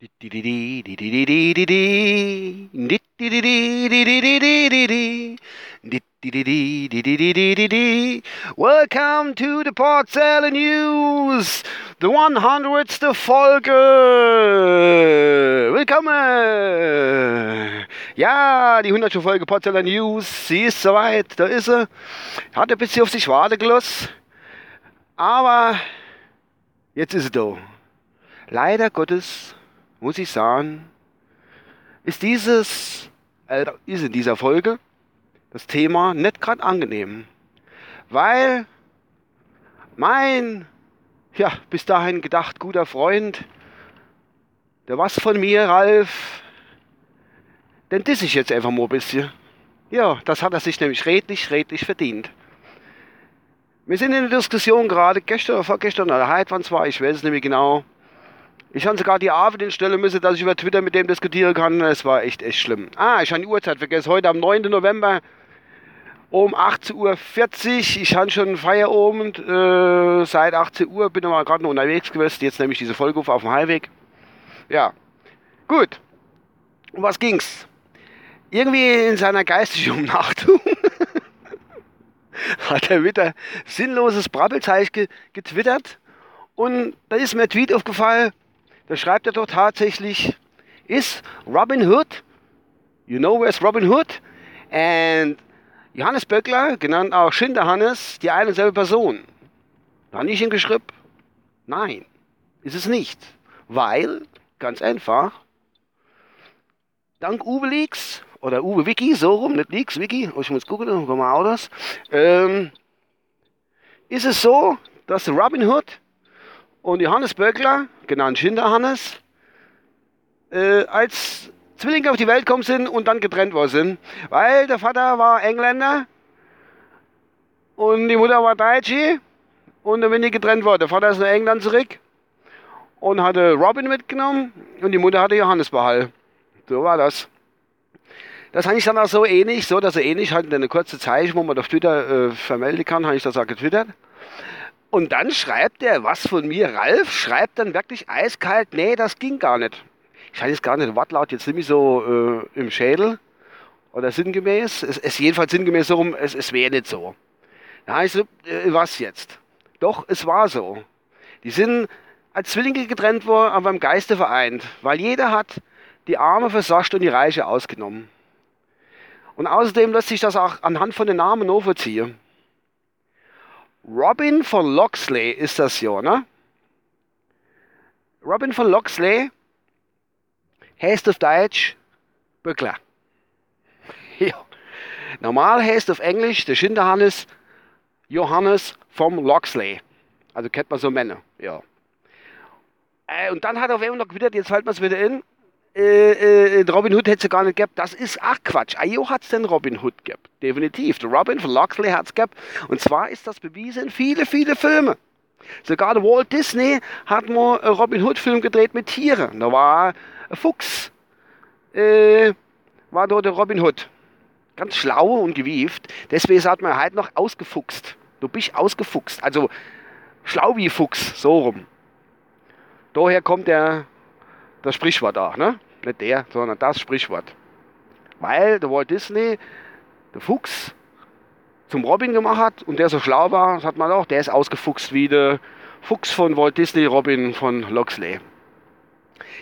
Welcome to the Portzelle News, the 100. Folge. Willkommen. Ja, die 100. Folge Portzelle News, sie ist soweit, da ist sie. Hat ein bisschen auf sich warten gelassen, aber jetzt ist sie da. Leider Gottes muss ich sagen, ist dieses, äh, ist in dieser Folge das Thema nicht gerade angenehm. Weil mein, ja, bis dahin gedacht guter Freund, der was von mir, Ralf, den diss ich jetzt einfach mal ein bisschen. Ja, das hat er sich nämlich redlich, redlich verdient. Wir sind in der Diskussion gerade, gestern oder vorgestern oder heute, wann es war, ich weiß es mehr genau. Ich habe sogar die Abend stellen müssen, dass ich über Twitter mit dem diskutieren kann. Es war echt, echt schlimm. Ah, ich habe die Uhrzeit vergessen. Heute am 9. November um 18.40 Uhr. Ich habe schon Feierabend äh, seit 18 Uhr. Bin aber gerade noch unterwegs gewesen. Jetzt nehme ich diese Folge auf, auf dem Heimweg. Ja, gut. Um was ging's? Irgendwie in seiner geistigen Umnachtung hat er wieder sinnloses Brabbelzeichen getwittert. Und da ist mir ein Tweet aufgefallen. Da schreibt er doch tatsächlich, ist Robin Hood, you know where's Robin Hood? And Johannes Böckler, genannt auch Schinderhannes, die eine und selbe Person. Da habe ich ihm geschrieben, nein, ist es nicht. Weil, ganz einfach, dank Uwe Leaks, oder Uwe Wiki, so rum, nicht Leaks, Wiki, oh, ich muss gucken, dann kommen wir auch das, ähm, ist es so, dass Robin Hood und Johannes Böckler, genannt Schinderhannes, äh, als Zwillinge auf die Welt gekommen sind und dann getrennt worden sind. Weil der Vater war Engländer und die Mutter war Deutsche und dann bin ich getrennt worden. Der Vater ist nach England zurück und hatte Robin mitgenommen und die Mutter hatte Johannes behalten. So war das. Das habe ich dann auch so ähnlich, so dass er ähnlich halt in eine kurze Zeit, wo man auf Twitter äh, vermelden kann, habe ich das auch getwittert. Und dann schreibt er was von mir, Ralf schreibt dann wirklich eiskalt, nee, das ging gar nicht. Ich hatte jetzt gar nicht Wortlaut jetzt nämlich so äh, im Schädel oder sinngemäß. Es ist jedenfalls sinngemäß so rum, es, es wäre nicht so. Da heißt so, äh, was jetzt? Doch, es war so. Die sind als Zwillinge getrennt worden, aber im Geiste vereint, weil jeder hat die Arme versascht und die Reiche ausgenommen. Und außerdem lässt sich das auch anhand von den Namen nachvollziehen. Robin von Loxley ist das ja, ne? Robin von Loxley heißt auf Deutsch Böckler. ja. Normal heißt auf Englisch der Schinderhannes Johannes vom Loxley. Also kennt man so Männer, ja. Äh, und dann hat er auf einmal noch gewittert, jetzt fällt man es wieder in, äh, äh, Robin Hood hätte es gar nicht gehabt. Das ist ach Quatsch. Ayo hat es den Robin Hood gehabt. Definitiv. Der Robin von Loxley hat es gehabt. Und zwar ist das bewiesen in viele, viele Filme. Sogar der Walt Disney hat mal einen Robin Hood Film gedreht mit Tieren. Da war ein Fuchs. Äh, war dort der Robin Hood. Ganz schlau und gewieft. Deswegen hat man halt noch ausgefuchst. Du bist ausgefuchst. Also schlau wie Fuchs. So rum. Daher kommt der, das Sprichwort auch, ne? Nicht der, sondern das Sprichwort. Weil der Walt Disney, der Fuchs, zum Robin gemacht hat und der so schlau war, das hat man auch, der ist ausgefuchst wie der Fuchs von Walt Disney, Robin von Loxley.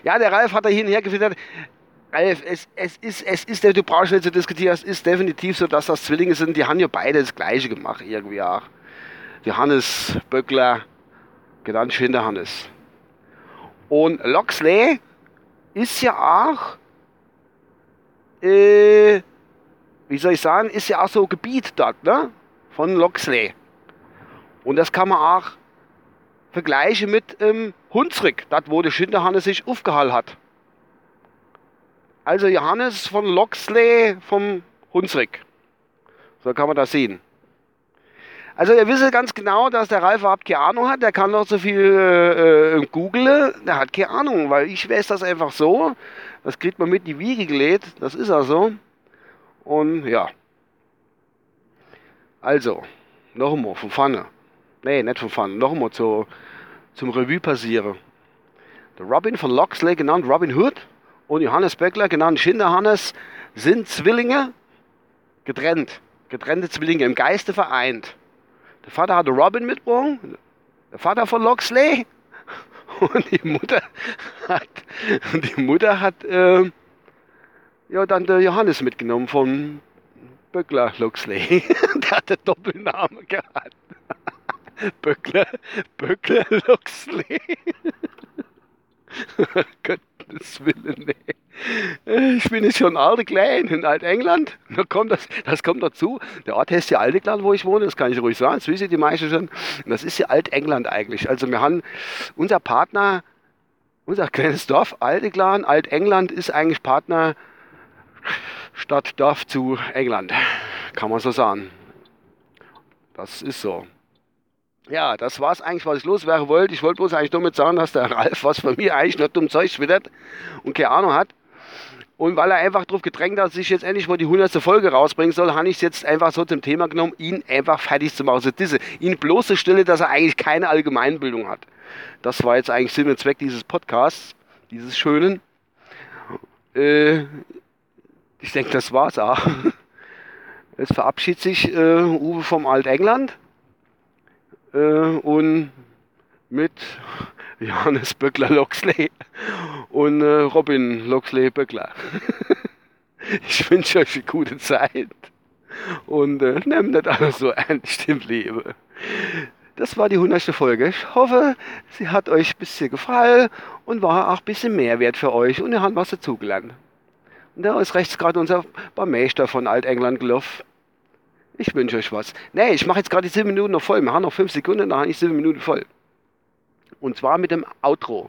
Ja, der Ralf hat da hin und her gefüttert. Ralf, es, es, ist, es ist, du brauchst nicht zu diskutieren, es ist definitiv so, dass das Zwillinge sind, die haben ja beide das Gleiche gemacht, irgendwie auch. Johannes Böckler, genannt Schinderhannes. Und Loxley ist ja auch, äh, wie soll ich sagen, ist ja auch so Gebiet dort, ne? Von Loxley. Und das kann man auch vergleichen mit ähm, Hunsrück, dort wo der Schinderhannes sich aufgehalten hat. Also Johannes von Loxley vom Hunsrück. So kann man das sehen. Also ihr wisst ganz genau, dass der Ralf überhaupt keine Ahnung hat. Der kann noch so viel äh, äh, googeln. Der hat keine Ahnung, weil ich weiß das einfach so. Das kriegt man mit die Wiege gelegt. Das ist auch so. Und ja. Also, noch einmal von vorne. Nee, nicht von vorne. Noch einmal zu, zum Revue passieren. Der Robin von Loxley, genannt Robin Hood, und Johannes Böckler, genannt Schinderhannes, sind Zwillinge, getrennt. Getrennte Zwillinge, im Geiste vereint. Der Vater hatte Robin mitgebracht, der Vater von Loxley, und die Mutter hat, die Mutter hat äh, ja, dann der Johannes mitgenommen von Böckler Luxley. der hat einen Doppelnamen gehabt. Böckler, Böckler Luxley. Gottes Willen, nee. Ich bin jetzt schon alte klein in Altengland. Da kommt das, das kommt dazu. Der Ort heißt ja Altegland, wo ich wohne, das kann ich ruhig sagen. Das wissen die meisten schon. Und das ist ja Altengland eigentlich. Also wir haben unser Partner, unser kleines Dorf, Altengland ist eigentlich Partner Stadt, Dorf zu England. Kann man so sagen. Das ist so. Ja, das war es eigentlich, was ich loswerden wollte. Ich wollte bloß eigentlich damit sagen, dass der Ralf was von mir eigentlich nur dumm Zeug schwittert und keine Ahnung hat. Und weil er einfach darauf gedrängt hat, dass ich jetzt endlich mal die 100. Folge rausbringen soll, habe ich es jetzt einfach so zum Thema genommen, ihn einfach fertig zu machen. Also diese, ihn bloßzustellen, dass er eigentlich keine Allgemeinbildung hat. Das war jetzt eigentlich Sinn und Zweck dieses Podcasts, dieses schönen. Äh, ich denke, das war's auch. Jetzt verabschiedet sich äh, Uwe vom Altengland äh, und mit Johannes Böckler Loxley und äh, Robin Loxley Böckler. ich wünsche euch eine gute Zeit und äh, nehmt nicht alles so ernst im Leben. Das war die 100. Folge. Ich hoffe, sie hat euch ein bisschen gefallen und war auch ein bisschen Mehrwert für euch und ihr habt was dazugelernt. Und da ist rechts gerade unser Barmeister von Altengland gelaufen. Ich wünsche euch was. Nee, ich mache jetzt gerade die 7 Minuten noch voll. Wir haben noch 5 Sekunden, dann habe ich 7 Minuten voll. Und zwar mit dem Outro.